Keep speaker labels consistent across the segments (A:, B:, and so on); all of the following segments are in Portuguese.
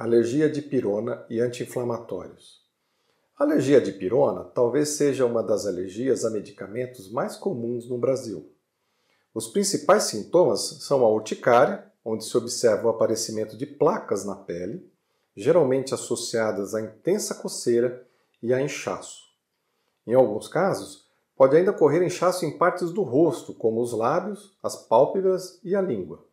A: Alergia de pirona e anti-inflamatórios. A alergia de pirona talvez seja uma das alergias a medicamentos mais comuns no Brasil. Os principais sintomas são a urticária, onde se observa o aparecimento de placas na pele, geralmente associadas à intensa coceira e a inchaço. Em alguns casos, pode ainda ocorrer inchaço em partes do rosto, como os lábios, as pálpebras e a língua.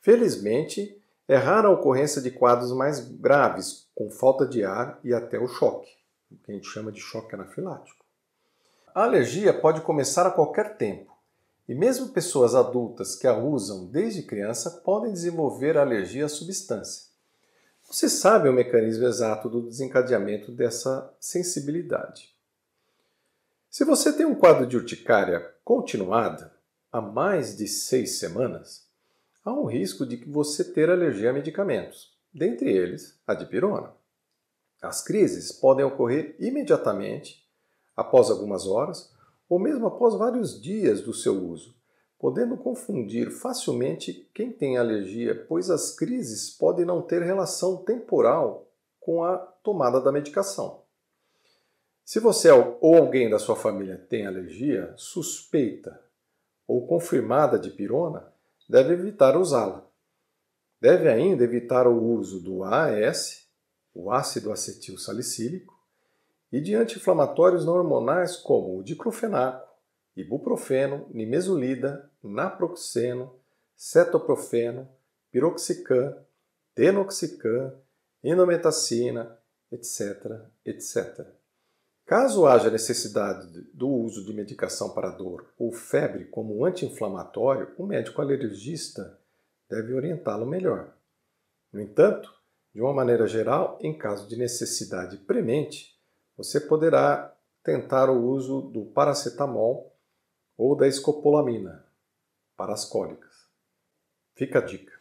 A: Felizmente, é rara a ocorrência de quadros mais graves, com falta de ar e até o choque, o que a gente chama de choque anafilático. A alergia pode começar a qualquer tempo, e mesmo pessoas adultas que a usam desde criança podem desenvolver alergia à substância. Não se sabe o mecanismo exato do desencadeamento dessa sensibilidade. Se você tem um quadro de urticária continuada há mais de seis semanas, há um risco de você ter alergia a medicamentos, dentre eles a dipirona. As crises podem ocorrer imediatamente, após algumas horas, ou mesmo após vários dias do seu uso, podendo confundir facilmente quem tem alergia, pois as crises podem não ter relação temporal com a tomada da medicação. Se você ou alguém da sua família tem alergia suspeita ou confirmada de pirona, deve evitar usá-la. Deve ainda evitar o uso do AAS, o ácido acetil salicílico, e de anti-inflamatórios não hormonais como o diclofenaco, ibuprofeno, nimesulida, naproxeno, cetoprofeno, piroxicam, tenoxicam, inometacina, etc., etc. Caso haja necessidade do uso de medicação para dor ou febre como anti-inflamatório, o médico alergista deve orientá-lo melhor. No entanto, de uma maneira geral, em caso de necessidade premente, você poderá tentar o uso do paracetamol ou da escopolamina para as cólicas. Fica a dica.